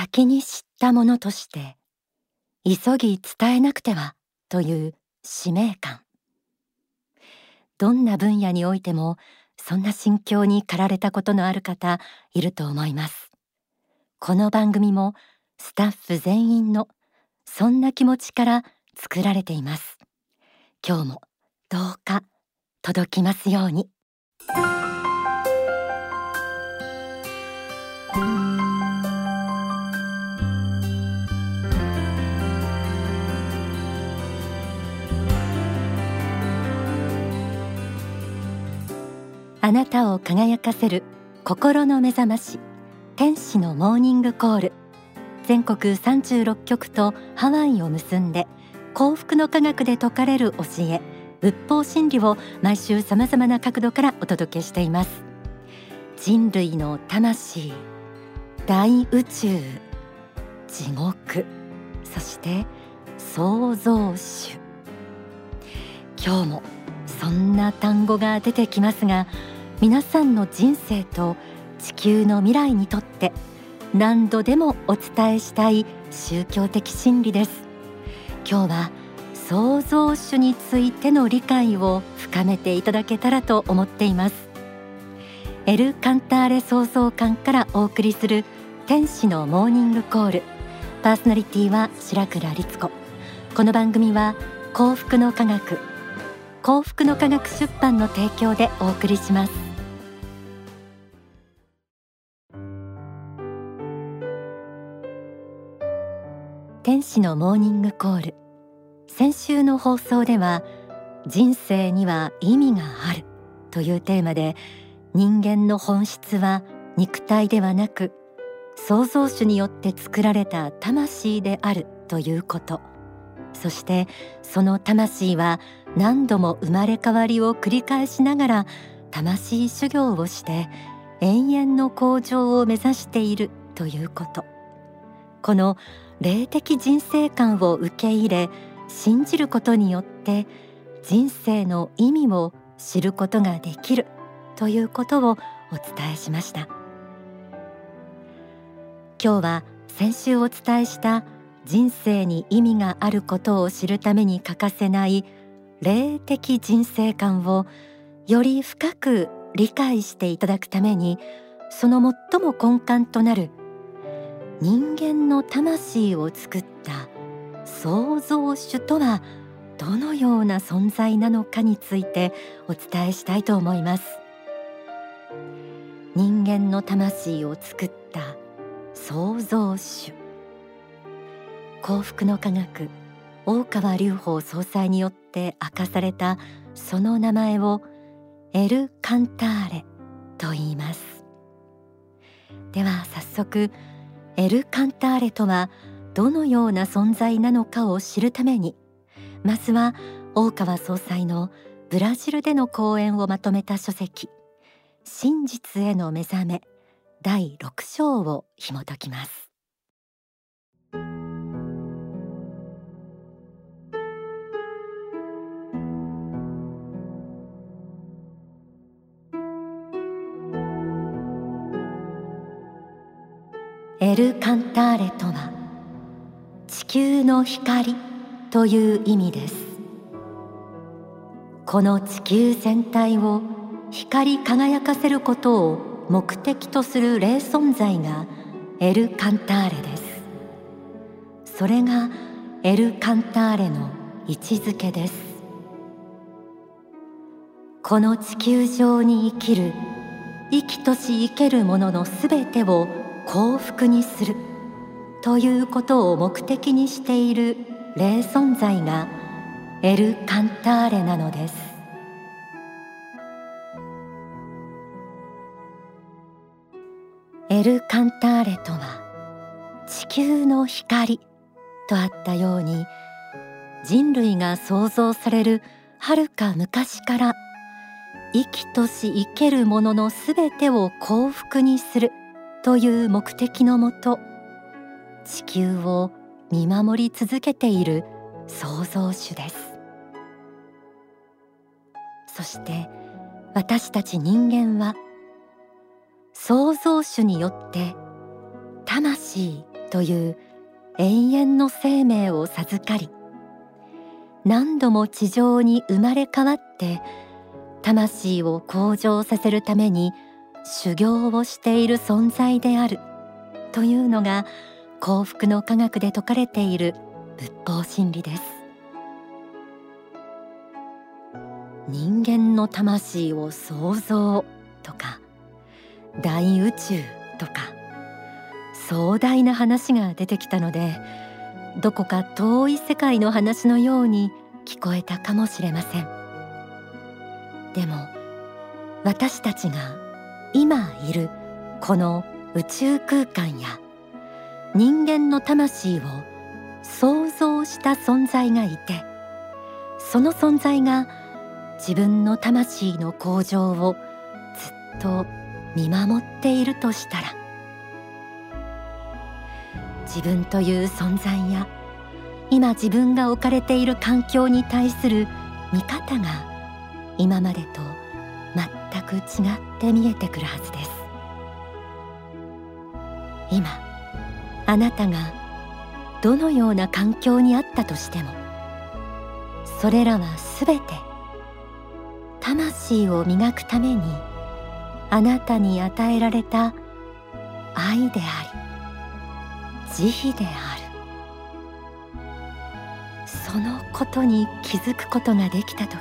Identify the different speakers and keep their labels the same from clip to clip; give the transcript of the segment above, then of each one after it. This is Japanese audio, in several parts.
Speaker 1: 先に知ったものとして急ぎ伝えなくてはという使命感。どんな分野においてもそんな心境に駆られたことのある方いると思います。この番組もスタッフ全員のそんな気持ちから作られています。今日もどうか届きますように。あなたを輝かせる心の目覚まし天使のモーニングコール。全国36局とハワイを結んで幸福の科学で説かれる教え仏法真理を毎週さまざまな角度からお届けしています。人類の魂大宇宙地獄そして創造主。今日もそんな単語が出てきますが皆さんの人生と地球の未来にとって何度でもお伝えしたい宗教的真理です。今日は創造主についての理解を深めていただけたらと思っています。エル・カンターレ創造館からお送りする天使のモーニングコール。パーソナリティは白倉律子。この番組は幸福の科学幸福の科学出版の提供でお送りします。天使のモーニングコール。先週の放送では人生には意味がある。というテーマで人間の本質は肉体ではなく創造主によって作られた魂である。ということ。そしてその魂は何度も生まれ変わりを繰り返しながら魂修行をして永遠の向上を目指している。ということ。この霊的人生観を受け入れ信じることによって人生の意味を知ることができるということをお伝えしました。今日は先週お伝えした人生に意味があることを知るために欠かせない霊的人生観をより深く理解していただくためにその最も根幹となる人間の魂を作った創造主とはどのような存在なのかについてお伝えしたいと思います。人間の魂を作った創造主。幸福の科学大川隆法総裁によって明かされたその名前をエル・カンターレと言います。では早速エル・カンターレとはどのような存在なのかを知るためにまずは大川総裁のブラジルでの講演をまとめた書籍真実への目覚め第6章を紐解きます。ル・カンターレとは地球の光という意味です。この地球全体を光り輝かせることを目的とする霊存在がエル・カンターレです。それがエル・カンターレの位置づけです。この地球上に生きる生きとし生けるもののすべてを幸福にするということを目的にしている霊存在がエル・カンターレなのです。エル・カンターレとは地球の光とあったように人類が創造されるはるか昔から生きとし生けるもののすべてを幸福にするという目的のもと地球を見守り続けている創造主です。そして私たち人間は創造主によって魂
Speaker 2: という永遠の生命を授かり何度も地上に生まれ変わって魂を向上させるために修行をしている存在である。というのが幸福の科学で説かれている仏法真理です。人間の魂を創造とか大宇宙とか壮大な話が出てきたのでどこか遠い世界の話のように聞こえたかもしれません。でも私たちが今いるこの宇宙空間や人間の魂を想像した存在がいてその存在が自分の魂の向上をずっと見守っているとしたら自分という存在や今自分が置かれている環境に対する見方が今までと全く違って見えてくるはずです。今あなたがどのような環境にあったとしてもそれらはすべて魂を磨くためにあなたに与えられた愛であり慈悲である。そのことに気づくことができた時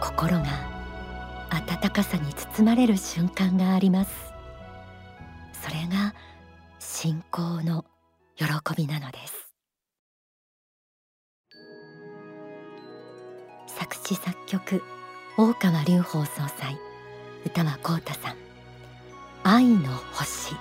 Speaker 2: 心が温かさに包まれる瞬間があります。それが信仰の喜びなのです。作詞作曲大川隆法総裁歌は浩太さん。愛の星。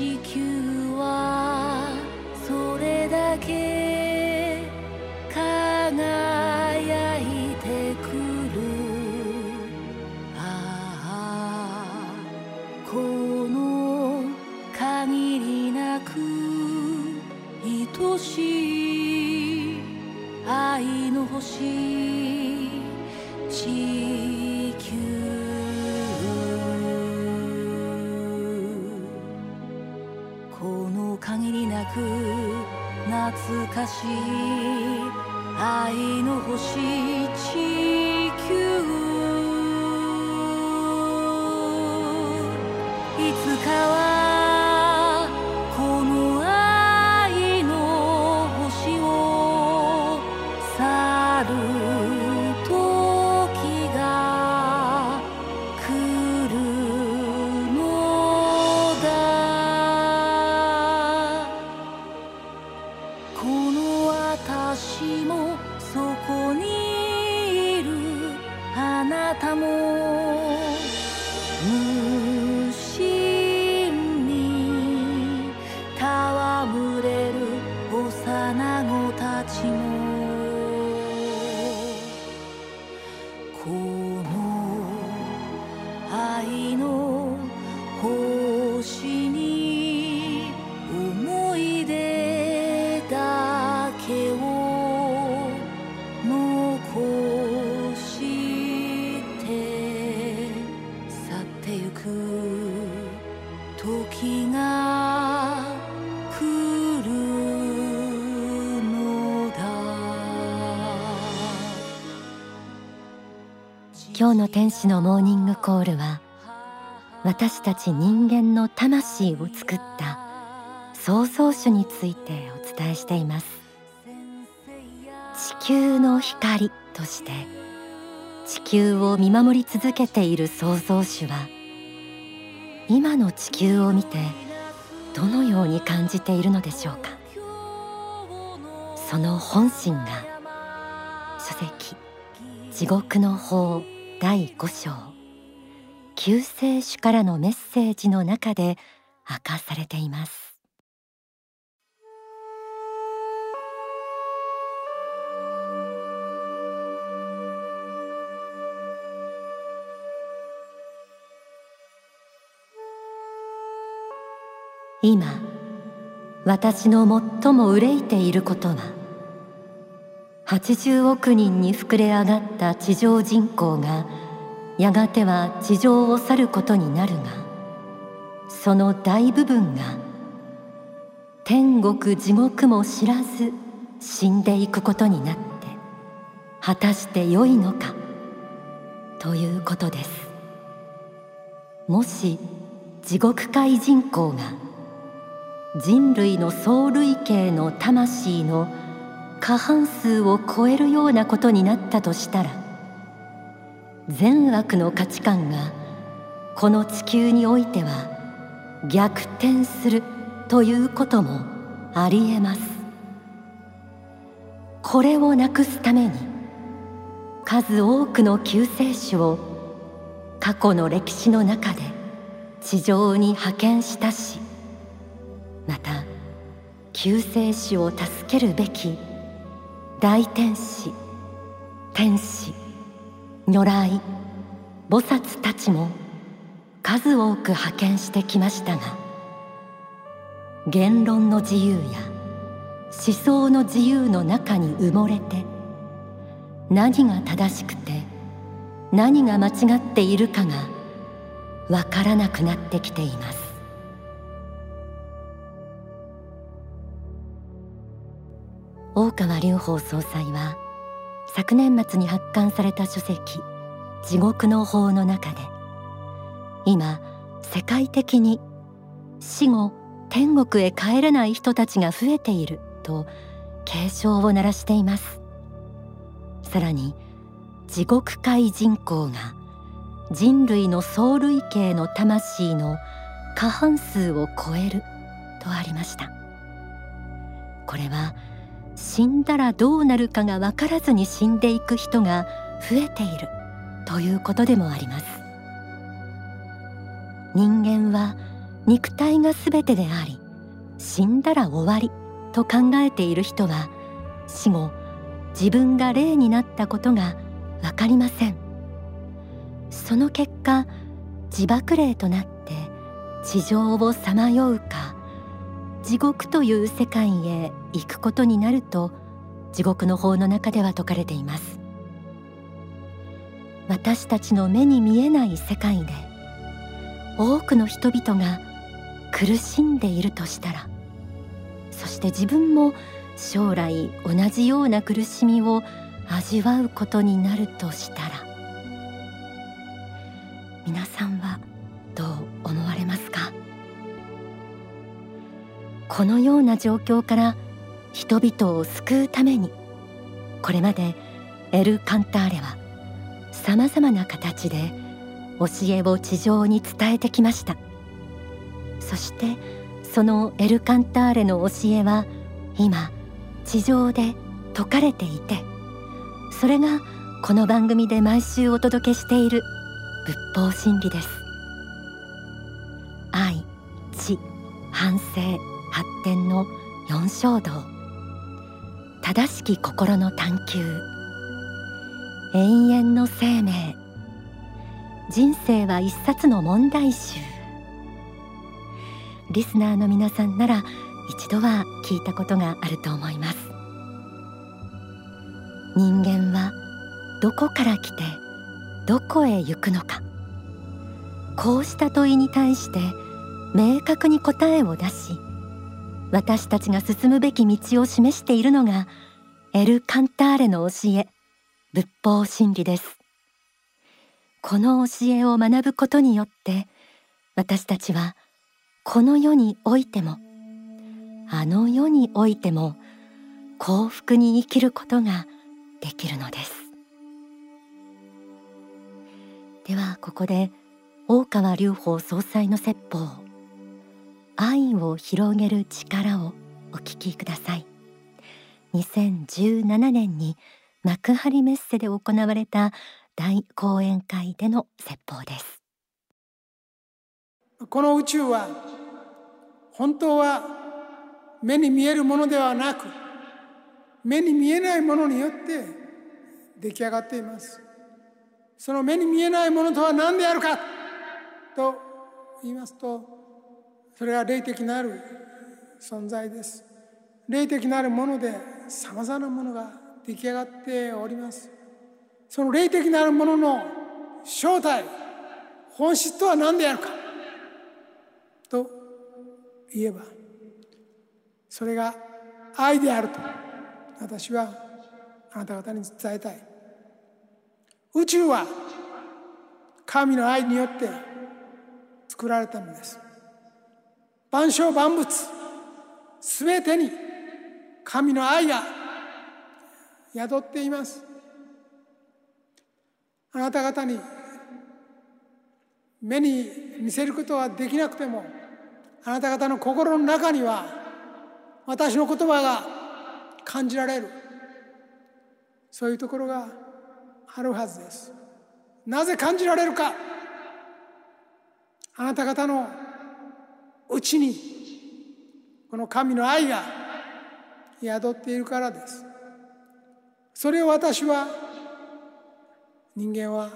Speaker 2: 今日天使のモーニングコールは私たち人間の魂を作った創造主についてお伝えしています。地球の光として地球を見守り続けている創造主は今の地球を見てどのように感じているのでしょうか。その本心が
Speaker 1: 書籍地獄の法第5章。救世主からのメッセージの中で明かされています。今私の最も憂いていることは80億人に膨れ上がった地上人口がやがては地上を去ることになるがその大部分が天国地獄も知らず死んでいくことになって果たして良いのかということです。もし地獄界人口が人類の総類型の魂の過半数を超えるようなことになったとしたら善悪の価値観がこの地球においては逆転するということもありえます。これをなくすために数多くの救世主を過去の歴史の中で地上に派遣したしまた救世主を助けるべき大天使天使如来菩薩たちも数多く派遣してきましたが言論の自由や思想の自由の中に埋もれて何が正しくて何が間違っているかがわからなくなってきています。大川隆法総裁は昨年末に発刊された書籍「地獄の法」の中で今世界的に死後天国へ帰れない人たちが増えていると警鐘を鳴らしています。さらに地獄界人口が人類の総類型の魂の過半数を超えるとありました。これは死んだらどうなるかが分からずに死んでいく人が増えているということでもあります。人間は肉体が全てであり死んだら終わりと考えている人は死後自分が霊になったことが分かりません。その結果自爆霊となって地上をさまようか地獄という世界へ行くことになると地獄の法の中では説かれています。私たちの目に見えない世界で多くの人々が苦しんでいるとしたらそして自分も将来同じような苦しみを味わうことになるとしたら皆さんはこのような状況から人々を救うためにこれまでエル・カンターレはさまざまな形で教えを地上に伝えてきました。そしてそのエル・カンターレの教えは今地上で説かれていてそれがこの番組で毎週お届けしている仏法真理です。愛知反省。発展の四正道。正しき心の探求。永遠の生命。人生は一冊の問題集。リスナーの皆さんなら一度は聞いたことがあると思います。人間はどこから来てどこへ行くのか。こうした問いに対して明確に答えを出し私たちが進むべき道を示しているのがエル・カンターレの教え仏法真理です。この教えを学ぶことによって私たちはこの世においてもあの世においても幸福に生きることができるのです。ではここで大川隆法総裁の説法愛を広げる力をお聞きください。2017年に幕張メッセで行われた大講演会での説法です。
Speaker 3: この宇宙は本当は目に見えるものではなく目に見えないものによって出来上がっています。その目に見えないものとは何であるかと言いますとそれは霊的なる存在です。霊的なるものでさまざまなものが出来上がっております。その霊的なるものの正体本質とは何であるか。と言えばそれが愛であると私はあなた方に伝えたい。宇宙は神の愛によって作られたのです。万象万物。すべてに神の愛が宿っています。あなた方に目に見せることはできなくてもあなた方の心の中には私の言葉が感じられる。そういうところがあるはずです。なぜ感じられるか。あなた方のうちにこの神の愛が宿っているからです。それを私は人間は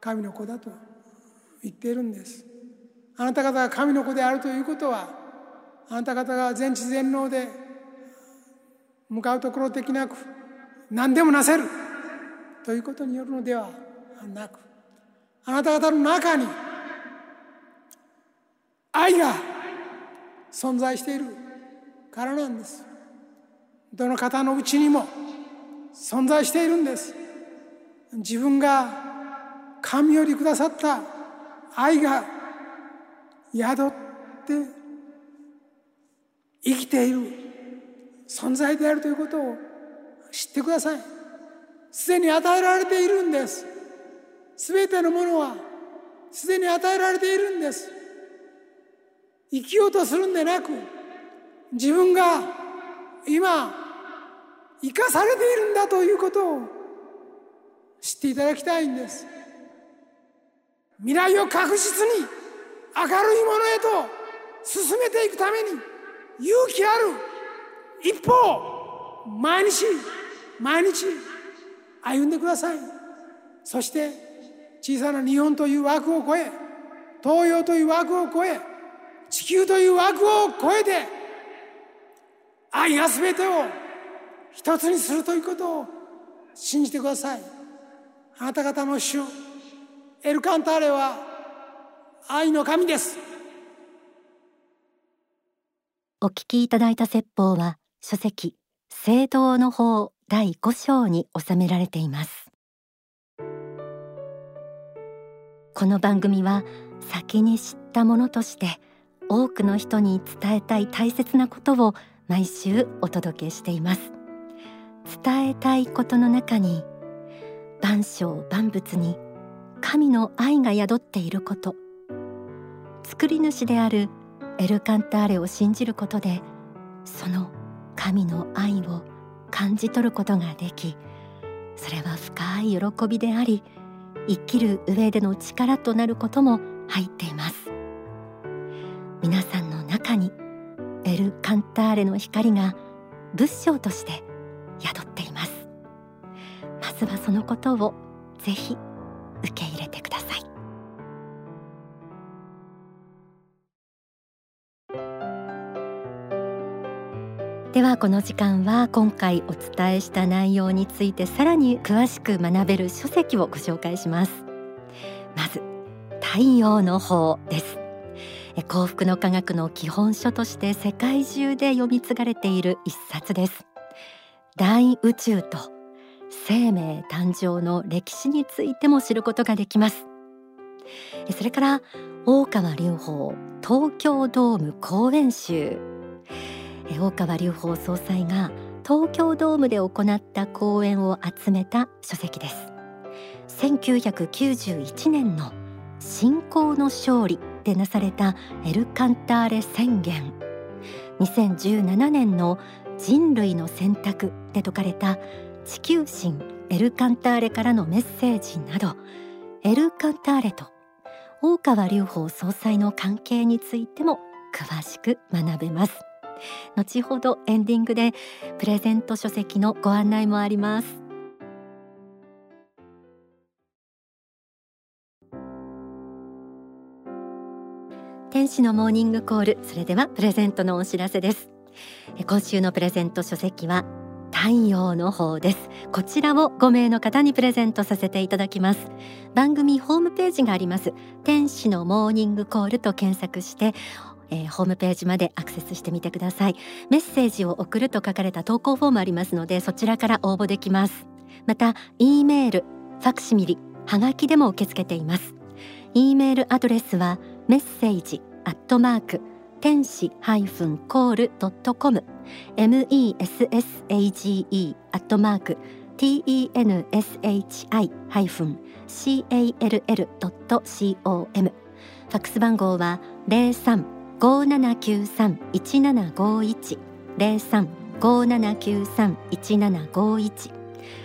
Speaker 3: 神の子だと言っているんです。あなた方が神の子であるということはあなた方が全知全能で向かうところできなく何でもなせるということによるのではなくあなた方の中に愛が存在しているからなんです。どの方のうちにも存在しているんです。自分が神よりくださった愛が宿って生きている存在であるということを知ってください。すでに与えられているんです。すべてのものはすでに与えられているんです。生きようとするんでなく自分が今生かされているんだということを知っていただきたいんです。未来を確実に明るいものへと進めていくために勇気ある一歩を毎日毎日歩んでください。そして小さな日本という枠を超え東洋という枠を超え地球という枠を超えて愛が全てを一つにするということを信じてください。あなた方の主エルカンターレは愛の神です。
Speaker 1: お聞きいただいた説法は書籍聖堂の法第5章に収められています。この番組は先に知ったものとして多くの人に伝えたい大切なことを毎週お届けしています。伝えたいことの中に万象万物に神の愛が宿っていること。作り主であるエルカンターレを信じることでその神の愛を感じ取ることができそれは深い喜びであり生きる上での力となることも入っています。中にエル・カンターレの光が仏性として宿っています。まずはそのことをぜひ受け入れてください。ではこの時間は今回お伝えした内容についてさらに詳しく学べる書籍をご紹介します。まず太陽の方です。幸福の科学の基本書として世界中で読み継がれている一冊です。大宇宙と生命誕生の歴史についても知ることができます。それから大川隆法東京ドーム公演集。大川隆法総裁が東京ドームで行った講演を集めた書籍です1991年の信仰の勝利でなされたエルカンターレ宣言。2017年の人類の選択で説かれた地球神エルカンターレからのメッセージなどエルカンターレと大川隆法総裁の関係についても詳しく学べます。後ほどエンディングでプレゼント書籍のご案内もあります。天使のモーニングコール。それではプレゼントのお知らせです。今週のプレゼント書籍は太陽の方です。こちらを5名の方にプレゼントさせていただきます。番組ホームページがあります。天使のモーニングコールと検索してえー、ホームページまでアクセスしてみてください。メッセージを送ると書かれた投稿フォームありますのでそちらから応募できます。また E メールファクシミリはがきでも受け付けています。E メールアドレスはメッセージアットマーク天使ハイフンコールドットコム M E S S A G E アットマーク T E N S H I ハイフン C A L L ドット C O M ファックス番号は零三五七九三一七五一零三五七九三一七五一。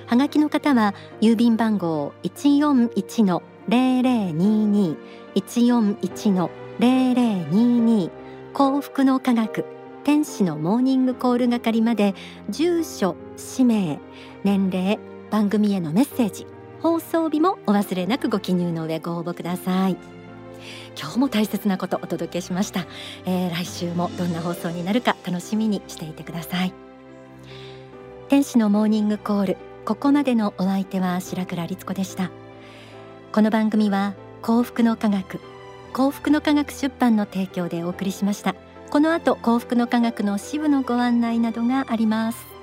Speaker 1: はがきの方は郵便番号一四一の零零二二一四一の零零二二。幸福の科学天使のモーニングコール係まで住所氏名年齢番組へのメッセージ放送日もお忘れなくご記入の上ご応募ください。今日も大切なことお届けしました、えー、来週もどんな放送になるか楽しみにしていてください。天使のモーニングコールここまでのお相手は白倉律子でした。この番組は幸福の科学幸福の科学出版の提供でお送りしました。この後幸福の科学の支部のご案内などがあります。